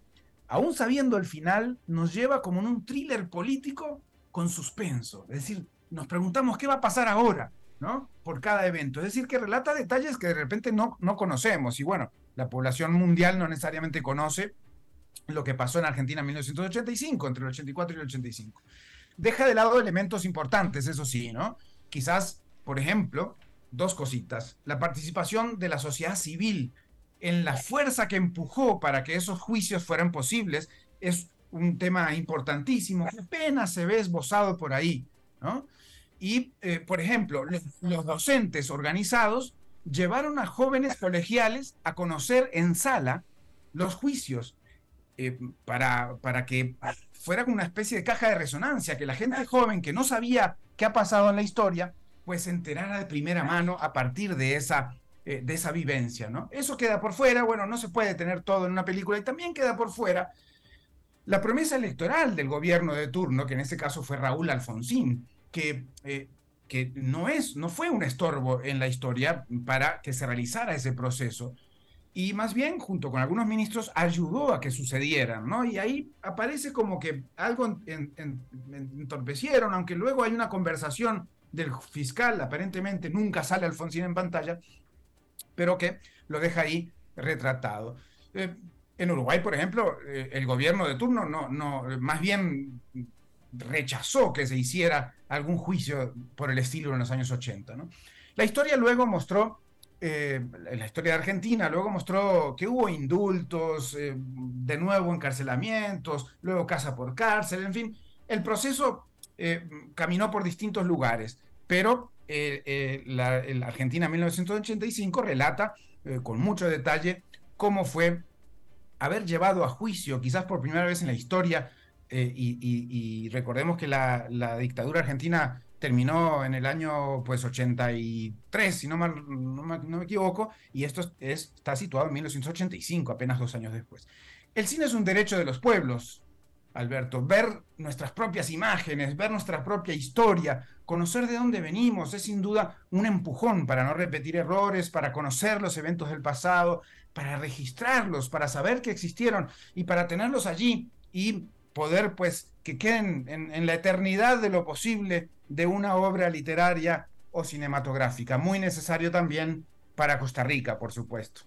aún sabiendo el final, nos lleva como en un thriller político con suspenso. Es decir, nos preguntamos qué va a pasar ahora por cada evento. Es decir, que relata detalles que de repente no, no conocemos. Y bueno, la población mundial no necesariamente conoce lo que pasó en Argentina en 1985, entre el 84 y el 85. Deja de lado elementos importantes, eso sí, ¿no? Quizás, por ejemplo, dos cositas. La participación de la sociedad civil en la fuerza que empujó para que esos juicios fueran posibles es un tema importantísimo que apenas se ve esbozado por ahí, ¿no? Y, eh, por ejemplo, los, docentes organizados llevaron a jóvenes colegiales a conocer en sala los juicios eh, para, para que fuera una especie de caja de resonancia, que la gente joven que no sabía qué ha pasado en la historia, pues se enterara de primera mano a partir de esa, eh, de esa vivencia, ¿no? Eso queda por fuera, bueno, no se puede tener todo en una película y también queda por fuera la promesa electoral del gobierno de turno, que en este caso fue Raúl Alfonsín, que, eh, que no, es, no fue un estorbo en la historia para que se realizara ese proceso, y más bien, junto con algunos ministros, ayudó a que sucedieran, ¿no? Y ahí aparece como que algo entorpecieron, aunque luego hay una conversación del fiscal, aparentemente nunca sale Alfonsín en pantalla, pero que lo deja ahí retratado. Eh, en Uruguay, por ejemplo, eh, el gobierno de turno no, no, más bien rechazó que se hiciera algún juicio por el estilo en los años 80. ¿no? La historia luego mostró eh, la historia de Argentina luego mostró que hubo indultos, eh, de nuevo encarcelamientos, luego casa por cárcel, en fin, el proceso eh, caminó por distintos lugares, pero la, Argentina 1985 relata con mucho detalle cómo fue haber llevado a juicio, quizás por primera vez en la historia, y, recordemos que la, la dictadura argentina terminó en el año pues 83, si no, mal, no, me, equivoco, y esto está situado en 1985, apenas dos años después. El cine es un derecho de los pueblos, Alberto, ver nuestras propias imágenes, ver nuestra propia historia, conocer de dónde venimos, es sin duda un empujón para no repetir errores, para conocer los eventos del pasado, para registrarlos, para saber que existieron y para tenerlos allí y poder pues que queden en la eternidad de lo posible de una obra literaria o cinematográfica. Muy necesario también para Costa Rica, por supuesto.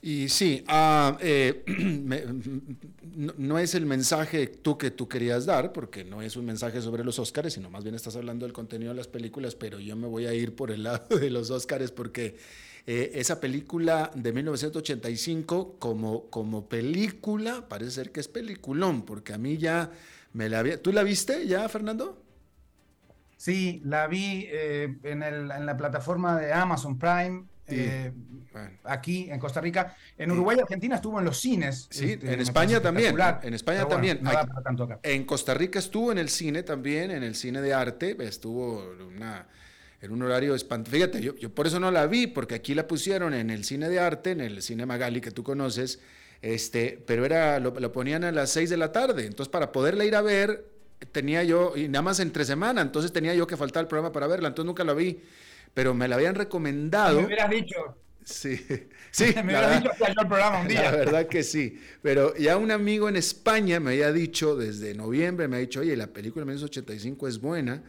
Y sí, ah, eh, no, es el mensaje tú que tú querías dar, porque no es un mensaje sobre los Óscares, sino más bien estás hablando del contenido de las películas, pero yo me voy a ir por el lado de los Óscares porque eh, esa película de 1985 como, como película parece ser que es peliculón, porque a mí ya me la había... ¿Tú la viste ya, Fernando? Sí, la vi eh, en, la plataforma de Amazon Prime. Eh, aquí en Costa Rica, en Uruguay y Argentina estuvo en los cines. Sí, este, en España también. En España también. En Costa Rica estuvo en el cine también, en el cine de arte, estuvo en un horario espantoso. Fíjate, yo, por eso no la vi, porque aquí la pusieron en el cine de arte, en el cine Magali que tú conoces, este, pero era, lo, lo ponían a las 6 de la tarde. Entonces, para poderla ir a ver, tenía yo, y nada más entre semana, entonces tenía yo que faltar el programa para verla, entonces nunca la vi, pero me la habían recomendado. Me hubieras dicho. Sí, sí. me hubieras dicho que el programa un día. La verdad que sí, pero ya un amigo en España me había dicho desde noviembre, me ha dicho, oye, la película de 1985 es buena,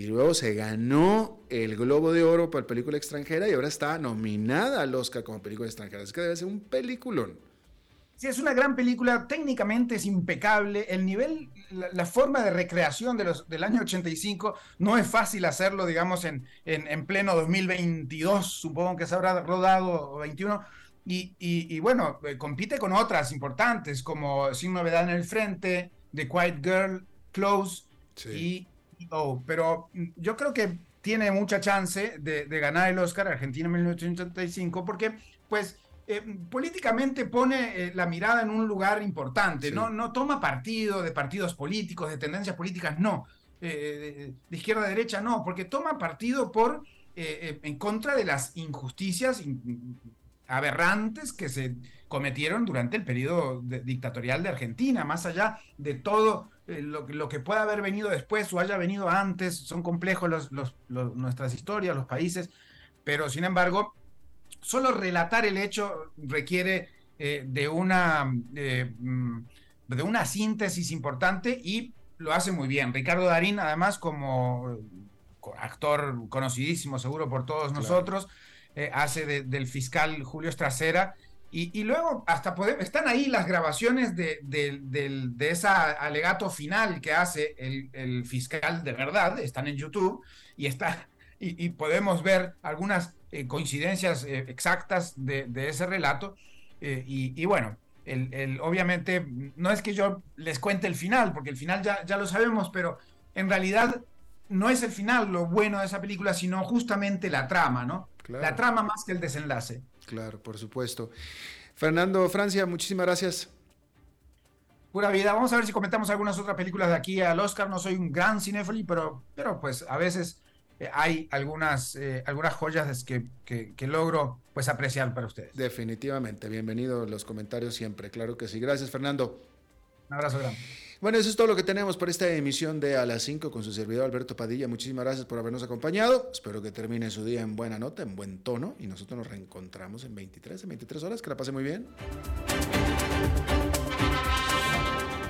y luego se ganó el Globo de Oro para película extranjera y ahora está nominada al Oscar como película extranjera, es que debe ser un peliculón. Sí, es una gran película, técnicamente es impecable, el nivel, la, forma de recreación de los, del año 85 no es fácil hacerlo, digamos, en, en, pleno 2022, supongo que se habrá rodado 21, y, y, bueno, eh, compite con otras importantes, como Sin Novedad en el Frente, The Quiet Girl, Close y Oh, pero mm, yo creo que tiene mucha chance de, de ganar el Oscar Argentina en 1985, porque pues eh, políticamente pone eh, la mirada en un lugar importante, no, no toma partido de partidos políticos, de tendencias políticas, no, eh, de, izquierda a derecha, no, porque toma partido por, en contra de las injusticias aberrantes que se cometieron durante el periodo dictatorial de Argentina, más allá de todo lo, lo, que pueda haber venido después o haya venido antes, son complejos nuestras historias, los países, pero sin embargo solo relatar el hecho requiere eh, de, una, mm, de una síntesis importante y lo hace muy bien. Ricardo Darín, además, como actor conocidísimo seguro por todos nosotros, eh, hace del fiscal Julio Estracera. Y, luego hasta podemos, están ahí las grabaciones de, de, ese alegato final que hace el, fiscal de verdad, están en YouTube y, está, y podemos ver algunas eh, coincidencias eh, exactas de, ese relato. Eh, y, bueno, el, obviamente no es que yo les cuente el final, porque el final ya, ya lo sabemos, pero en realidad no es el final lo bueno de esa película, sino justamente la trama, ¿no? La trama más que el desenlace. Claro, por supuesto. Fernando Francia, muchísimas gracias. Pura vida. Vamos a ver si comentamos algunas otras películas de aquí al Oscar. No soy un gran cinéfilo, pero, pero pues a veces eh, hay algunas, eh, algunas joyas que, que, que, logro pues apreciar para ustedes. Definitivamente. Bienvenido los comentarios siempre. Claro que sí. Gracias, Fernando. Un abrazo grande. Bueno, eso es todo lo que tenemos por esta emisión de A las 5 con su servidor Alberto Padilla. Muchísimas gracias por habernos acompañado. Espero que termine su día en buena nota, en buen tono. Y nosotros nos reencontramos en 23, en 23 horas. Que la pase muy bien.